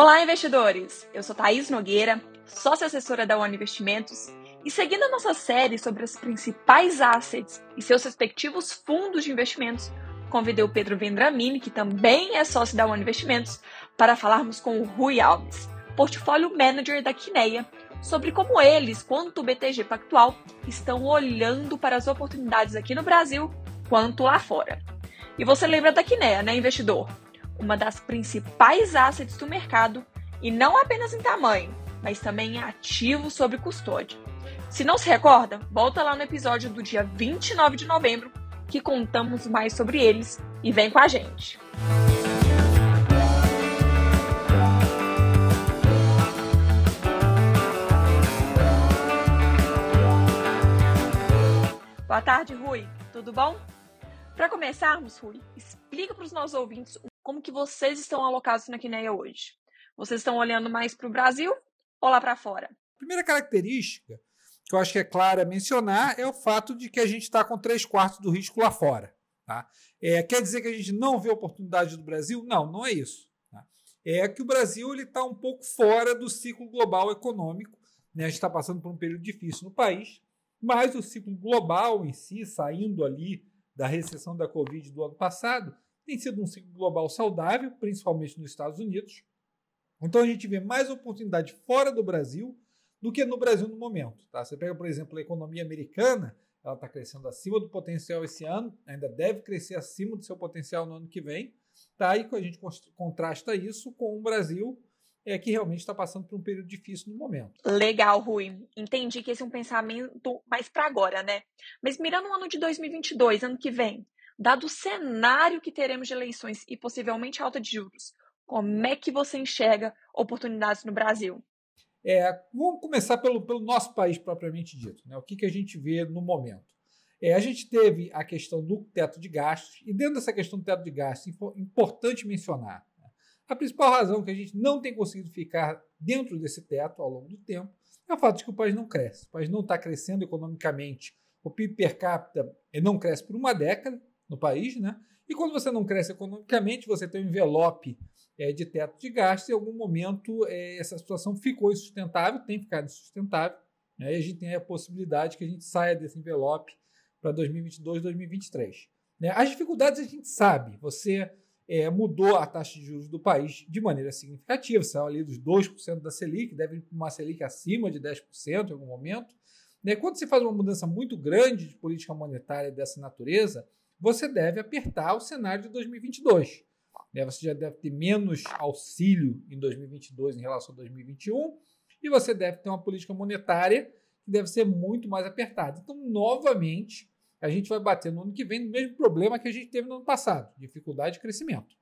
Olá, investidores! Eu sou Thaís Nogueira, sócia assessora da One Investimentos, e seguindo a nossa série sobre as principais assets e seus respectivos fundos de investimentos, convidei o Pedro Vendramini, que também é sócio da One Investimentos, para falarmos com o Rui Alves, portfólio manager da Quineia, sobre como eles, quanto o BTG Pactual, estão olhando para as oportunidades aqui no Brasil quanto lá fora. E você lembra da Quineia, né, investidor? Uma das principais assets do mercado e não apenas em tamanho, mas também em ativo sob custódia. Se não se recorda, volta lá no episódio do dia 29 de novembro que contamos mais sobre eles e vem com a gente. Boa tarde, Rui. Tudo bom? Para começarmos, Rui, explica para os nossos ouvintes como que vocês estão alocados na Quineia hoje? Vocês estão olhando mais para o Brasil ou lá para fora? Primeira característica que eu acho que é clara mencionar é o fato de que a gente está com três quartos do risco lá fora. Tá? É, quer dizer que a gente não vê oportunidade do Brasil? Não, não é isso. Tá? É que o Brasil está um pouco fora do ciclo global econômico. Né? A gente está passando por um período difícil no país, mas o ciclo global em si, saindo ali da recessão da Covid do ano passado, tem sido um ciclo global saudável, principalmente nos Estados Unidos. Então a gente vê mais oportunidade fora do Brasil do que no Brasil no momento. Tá? Você pega, por exemplo, a economia americana, ela está crescendo acima do potencial esse ano, ainda deve crescer acima do seu potencial no ano que vem. Tá? E a gente contrasta isso com o Brasil, é, que realmente está passando por um período difícil no momento. Legal, Rui. Entendi que esse é um pensamento mais para agora, né? Mas mirando o ano de 2022, ano que vem, Dado o cenário que teremos de eleições e possivelmente alta de juros, como é que você enxerga oportunidades no Brasil? É, vamos começar pelo, pelo nosso país propriamente dito. Né? O que, que a gente vê no momento? É, a gente teve a questão do teto de gastos, e dentro dessa questão do teto de gastos, importante mencionar né? a principal razão que a gente não tem conseguido ficar dentro desse teto ao longo do tempo é o fato de que o país não cresce. O país não está crescendo economicamente. O PIB per capita não cresce por uma década, no país, né? E quando você não cresce economicamente, você tem um envelope é, de teto de gastos, e em algum momento é, essa situação ficou insustentável, tem ficado insustentável, né? e a gente tem a possibilidade que a gente saia desse envelope para 2022, 2023. Né? As dificuldades a gente sabe, você é, mudou a taxa de juros do país de maneira significativa, saiu ali dos 2% da Selic, deve ir para uma Selic acima de 10% em algum momento. Né? Quando você faz uma mudança muito grande de política monetária dessa natureza, você deve apertar o cenário de 2022. Né? Você já deve ter menos auxílio em 2022 em relação a 2021 e você deve ter uma política monetária que deve ser muito mais apertada. Então, novamente, a gente vai bater no ano que vem no mesmo problema que a gente teve no ano passado, dificuldade de crescimento.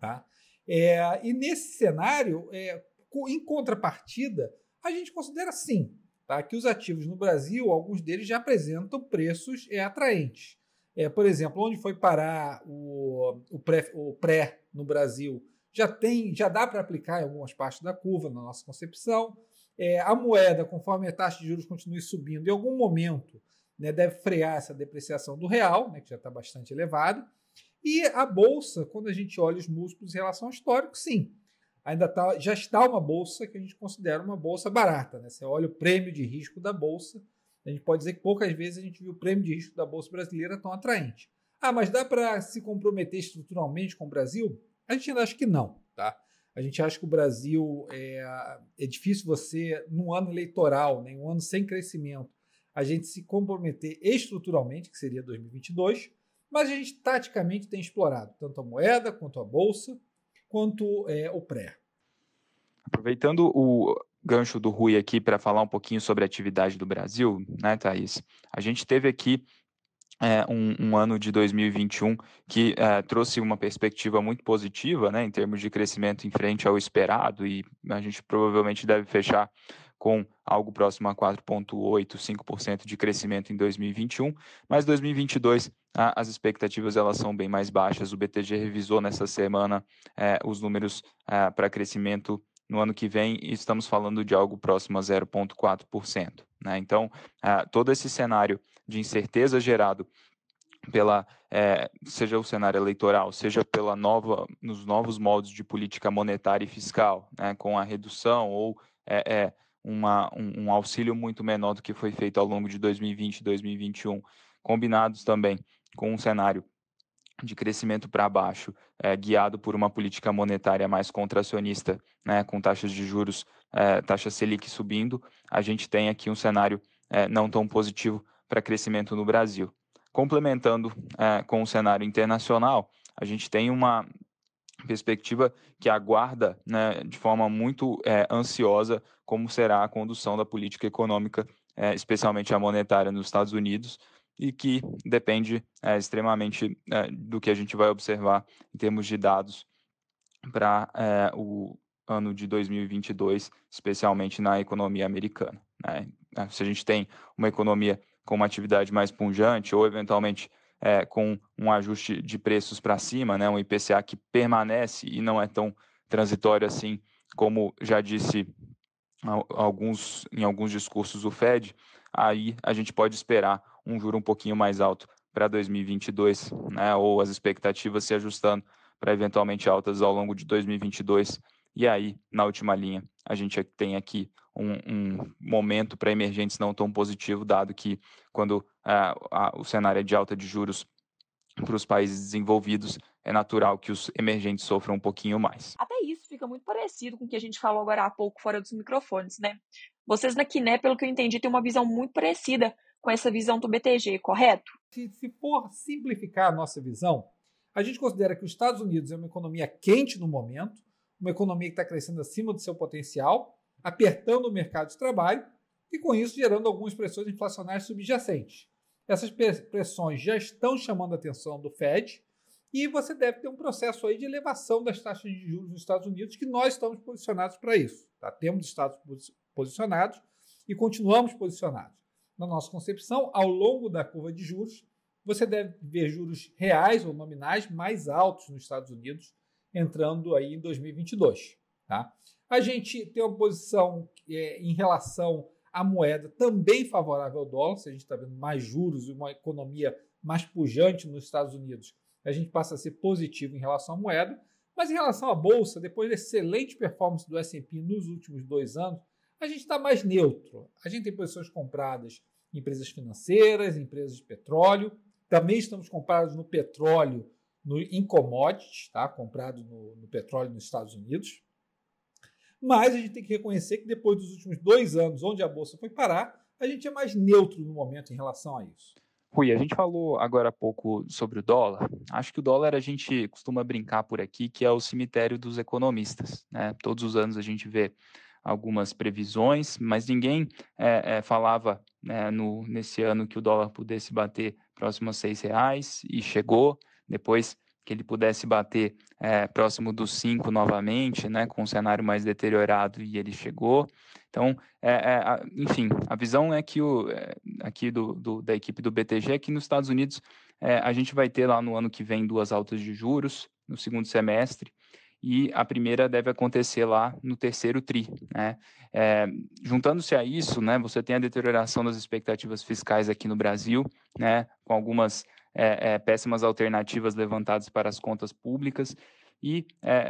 Tá? É, e nesse cenário, é, em contrapartida, a gente considera sim tá, que os ativos no Brasil, alguns deles já apresentam preços é, atraentes. É, por exemplo, onde foi parar o, o, pré, o pré no Brasil, já tem, já dá para aplicar em algumas partes da curva na nossa concepção. É, a moeda, conforme a taxa de juros continue subindo, em algum momento né, deve frear essa depreciação do real, né, que já está bastante elevada. E a bolsa, quando a gente olha os múltiplos em relação ao histórico, sim, ainda tá, já está uma bolsa que a gente considera uma bolsa barata. Né? Você olha o prêmio de risco da bolsa, a gente pode dizer que poucas vezes a gente viu o prêmio de risco da Bolsa Brasileira tão atraente. Ah, mas dá para se comprometer estruturalmente com o Brasil? A gente ainda acha que não, tá? A gente acha que o Brasil é, é difícil você, num ano eleitoral, né, um ano sem crescimento, a gente se comprometer estruturalmente, que seria 2022, mas a gente taticamente tem explorado tanto a moeda, quanto a bolsa, quanto é, o pré. Aproveitando o, gancho do Rui aqui para falar um pouquinho sobre a atividade do Brasil, né, Thaís? A gente teve aqui é, um, um, ano de 2021 que é, trouxe uma perspectiva muito positiva, né, em termos de crescimento em frente ao esperado, e a gente provavelmente deve fechar com algo próximo a 4,8%, 5% de crescimento em 2021, mas 2022 a, as expectativas elas são bem mais baixas. O BTG revisou nessa semana é, os números é, para crescimento no ano que vem estamos falando de algo próximo a 0,4%. Né? Então, uh, todo esse cenário de incerteza gerado pela é, seja o cenário eleitoral, seja pela nova nos novos modos de política monetária e fiscal, né, com a redução ou é, é uma, um, um, auxílio muito menor do que foi feito ao longo de 2020 e 2021, combinados também com um cenário de crescimento para baixo, é, guiado por uma política monetária mais contracionista, né, com taxas de juros, é, taxa Selic subindo, a gente tem aqui um cenário é, não tão positivo para crescimento no Brasil. Complementando com o cenário internacional, a gente tem uma perspectiva que aguarda né, de forma muito ansiosa como será a condução da política econômica, especialmente a monetária nos Estados Unidos, e que depende é, extremamente é, do que a gente vai observar em termos de dados para é, o ano de 2022, especialmente na economia americana. Né? É, se a gente tem uma economia com uma atividade mais punjante ou eventualmente é, com um ajuste de preços para cima, né, um IPCA que permanece e não é tão transitório assim, como já disse alguns, em alguns discursos o Fed, aí a gente pode esperar um juro um pouquinho mais alto para 2022, né, ou as expectativas se ajustando para eventualmente altas ao longo de 2022. E aí, na última linha, a gente tem aqui um, um momento para emergentes não tão positivo, dado que quando uh, o cenário é de alta de juros para os países desenvolvidos, é natural que os emergentes sofram um pouquinho mais. Até isso fica muito parecido com o que a gente falou agora há pouco fora dos microfones, né? Vocês na Kiné, pelo que eu entendi, têm uma visão muito parecida com essa visão do BTG, correto? Se, se for simplificar a nossa visão, a gente considera que os Estados Unidos é uma economia quente no momento, uma economia que está crescendo acima do seu potencial, apertando o mercado de trabalho e, com isso, gerando algumas pressões inflacionárias subjacentes. Essas pressões já estão chamando a atenção do Fed e você deve ter um processo aí de elevação das taxas de juros nos Estados Unidos, que nós estamos posicionados para isso. Tá? Temos estados posicionados e continuamos posicionados na nossa concepção, ao longo da curva de juros, você deve ver juros reais ou nominais mais altos nos Estados Unidos entrando aí em 2022. Tá? A gente tem uma posição é, em relação à moeda também favorável ao dólar, se a gente está vendo mais juros e uma economia mais pujante nos Estados Unidos, a gente passa a ser positivo em relação à moeda. Mas em relação à bolsa, depois da excelente performance do S&P nos últimos dois anos, a gente está mais neutro. A gente tem posições compradas em empresas financeiras, em empresas de petróleo. Também estamos comprados no petróleo, no, em commodities, tá? comprado no, no petróleo nos Estados Unidos. Mas a gente tem que reconhecer que depois dos últimos dois anos, onde a bolsa foi parar, a gente é mais neutro no momento em relação a isso. Rui, a gente falou agora há pouco sobre o dólar. Acho que o dólar a gente costuma brincar por aqui que é o cemitério dos economistas. Né? Todos os anos a gente vê algumas previsões, mas ninguém é, é, falava né, no, nesse ano que o dólar pudesse bater próximo a seis reais e chegou. Depois que ele pudesse bater é, próximo dos cinco novamente, né, com um cenário mais deteriorado e ele chegou. Então, é, enfim, a visão é que o, aqui do, do, da equipe do BTG é que nos Estados Unidos a gente vai ter lá no ano que vem duas altas de juros no segundo semestre e a primeira deve acontecer lá no terceiro TRI. Né? É, Juntando-se a isso, né, você tem a deterioração das expectativas fiscais aqui no Brasil, né, com algumas é, é, péssimas alternativas levantadas para as contas públicas, e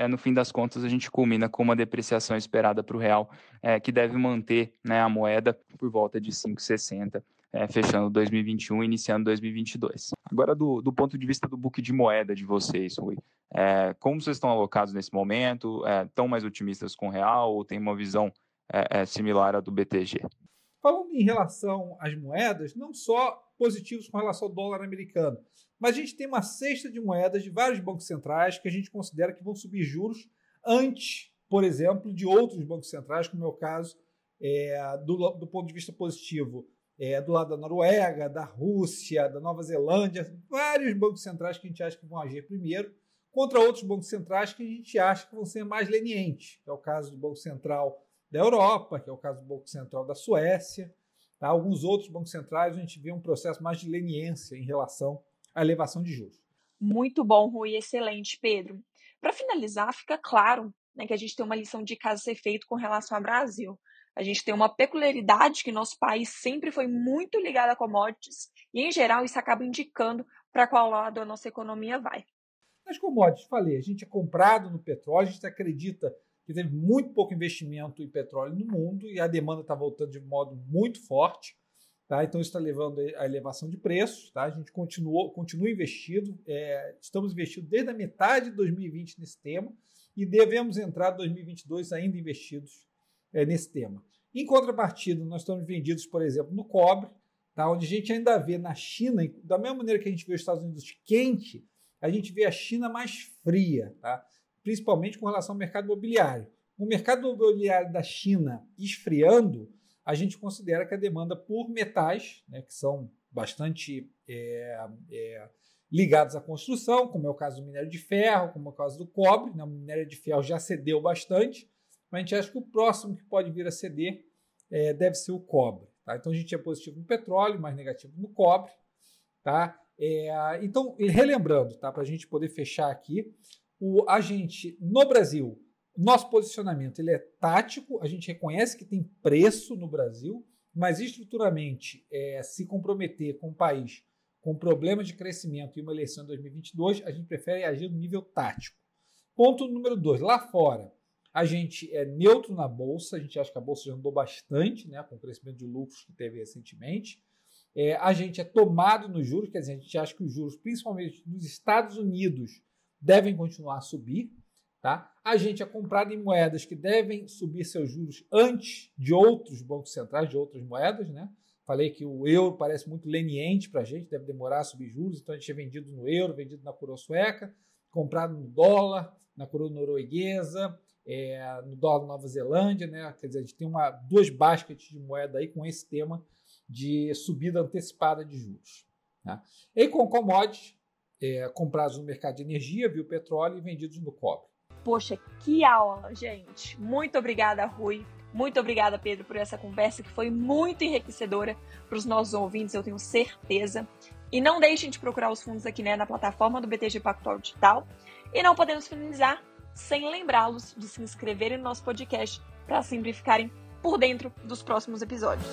no fim das contas a gente culmina com uma depreciação esperada para o real, que deve manter né, a moeda por volta de 5,60 é, fechando 2021 e iniciando 2022. Agora, do, do, ponto de vista do book de moeda de vocês, Rui, é, como vocês estão alocados nesse momento? Estão é, mais otimistas com o real ou tem uma visão é, é, similar à do BTG? Falando em relação às moedas, não só positivos com relação ao dólar americano, mas a gente tem uma cesta de moedas de vários bancos centrais que a gente considera que vão subir juros antes, por exemplo, de outros bancos centrais, como é o caso é, do, do ponto de vista positivo é, do lado da Noruega, da Rússia, da Nova Zelândia, vários bancos centrais que a gente acha que vão agir primeiro, contra outros bancos centrais que a gente acha que vão ser mais lenientes, que é o caso do Banco Central da Europa, que é o caso do Banco Central da Suécia. Tá? Alguns outros bancos centrais a gente vê um processo mais de leniência em relação à elevação de juros. Muito bom, Rui, excelente, Pedro. Para finalizar, fica claro né, que a gente tem uma lição de casa a ser feita com relação ao Brasil. A gente tem uma peculiaridade que nosso país sempre foi muito ligado a commodities e, em geral, isso acaba indicando para qual lado a nossa economia vai. Nas commodities, falei, a gente é comprado no petróleo, a gente acredita que teve muito pouco investimento em petróleo no mundo e a demanda está voltando de modo muito forte. Tá? Então, isso está levando a elevação de preços. Tá? A gente continuou, continua investido, é, estamos investidos desde a metade de 2020 nesse tema e devemos entrar em 2022 ainda investidos é, nesse tema. Em contrapartida, nós estamos vendidos, por exemplo, no cobre, tá? onde a gente ainda vê na China, da mesma maneira que a gente vê os Estados Unidos quente, a gente vê a China mais fria, tá? principalmente com relação ao mercado imobiliário. O mercado imobiliário da China esfriando, a gente considera que a demanda por metais, né, que são bastante é, é, ligados à construção, como é o caso do minério de ferro, como é o caso do cobre, né, o minério de ferro já cedeu bastante, mas a gente acha que o próximo que pode vir a ceder é, deve ser o cobre. Tá? Então a gente é positivo no petróleo, mais negativo no cobre. Tá? É, então, relembrando, tá, para a gente poder fechar aqui, o, a gente, no Brasil, nosso posicionamento ele é tático, a gente reconhece que tem preço no Brasil, mas estruturalmente, é, se comprometer com o país com problemas de crescimento e uma eleição em 2022, a gente prefere agir no nível tático. Ponto número dois, lá fora, a gente é neutro na bolsa, a gente acha que a bolsa já andou bastante, né, com o crescimento de lucros que teve recentemente. É, a gente é tomado nos juros, quer dizer, a gente acha que os juros, principalmente nos Estados Unidos, devem continuar a subir. Tá? A gente é comprado em moedas que devem subir seus juros antes de outros bancos centrais, de outras moedas. Né? Falei que o euro parece muito leniente para a gente, deve demorar a subir juros, então a gente é vendido no euro, vendido na coroa sueca, comprado no dólar, na coroa norueguesa, é, no dólar Nova Zelândia, né? Quer dizer, a gente tem uma, duas baskets de moeda aí com esse tema de subida antecipada de juros. Né? E com commodities, é, comprados no mercado de energia, viu petróleo e vendidos no cobre. Poxa, que aula, gente! Muito obrigada, Rui. Muito obrigada, Pedro, por essa conversa que foi muito enriquecedora para os nossos ouvintes, eu tenho certeza. E não deixem de procurar os fundos aqui né, na plataforma do BTG Pactual Digital. E não podemos finalizar sem lembrá-los de se inscreverem no nosso podcast para sempre ficarem por dentro dos próximos episódios.